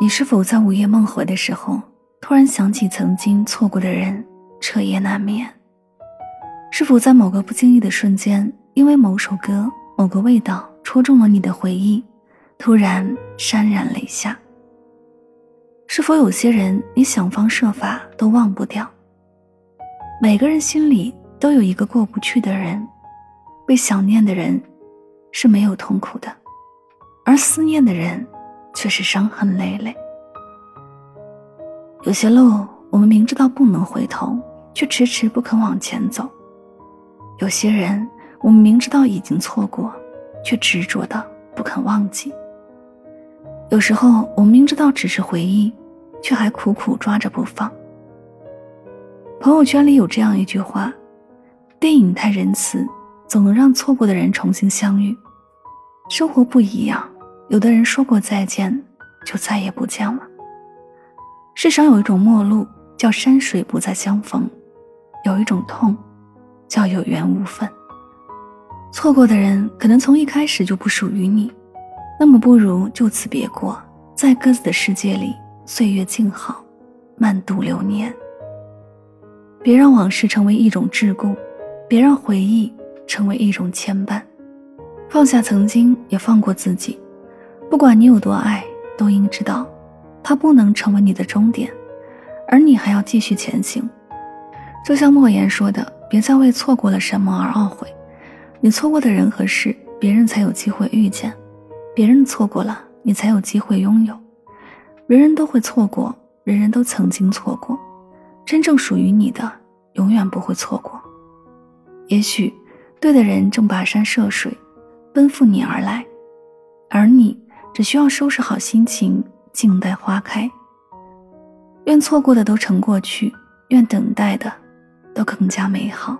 你是否在午夜梦回的时候，突然想起曾经错过的人，彻夜难眠？是否在某个不经意的瞬间，因为某首歌、某个味道戳中了你的回忆，突然潸然泪下？是否有些人，你想方设法都忘不掉？每个人心里都有一个过不去的人，被想念的人是没有痛苦的，而思念的人。却是伤痕累累。有些路，我们明知道不能回头，却迟迟不肯往前走；有些人，我们明知道已经错过，却执着的不肯忘记。有时候，我们明知道只是回忆，却还苦苦抓着不放。朋友圈里有这样一句话：“电影太仁慈，总能让错过的人重新相遇。生活不一样。”有的人说过再见，就再也不见了。世上有一种陌路，叫山水不再相逢；有一种痛，叫有缘无分。错过的人可能从一开始就不属于你，那么不如就此别过，在各自的世界里岁月静好，慢度流年。别让往事成为一种桎梏，别让回忆成为一种牵绊。放下曾经，也放过自己。不管你有多爱，都应知道，它不能成为你的终点，而你还要继续前行。就像莫言说的：“别再为错过了什么而懊悔，你错过的人和事，别人才有机会遇见；别人错过了，你才有机会拥有。人人都会错过，人人都曾经错过，真正属于你的，永远不会错过。也许，对的人正跋山涉水，奔赴你而来，而你。”只需要收拾好心情，静待花开。愿错过的都成过去，愿等待的都更加美好。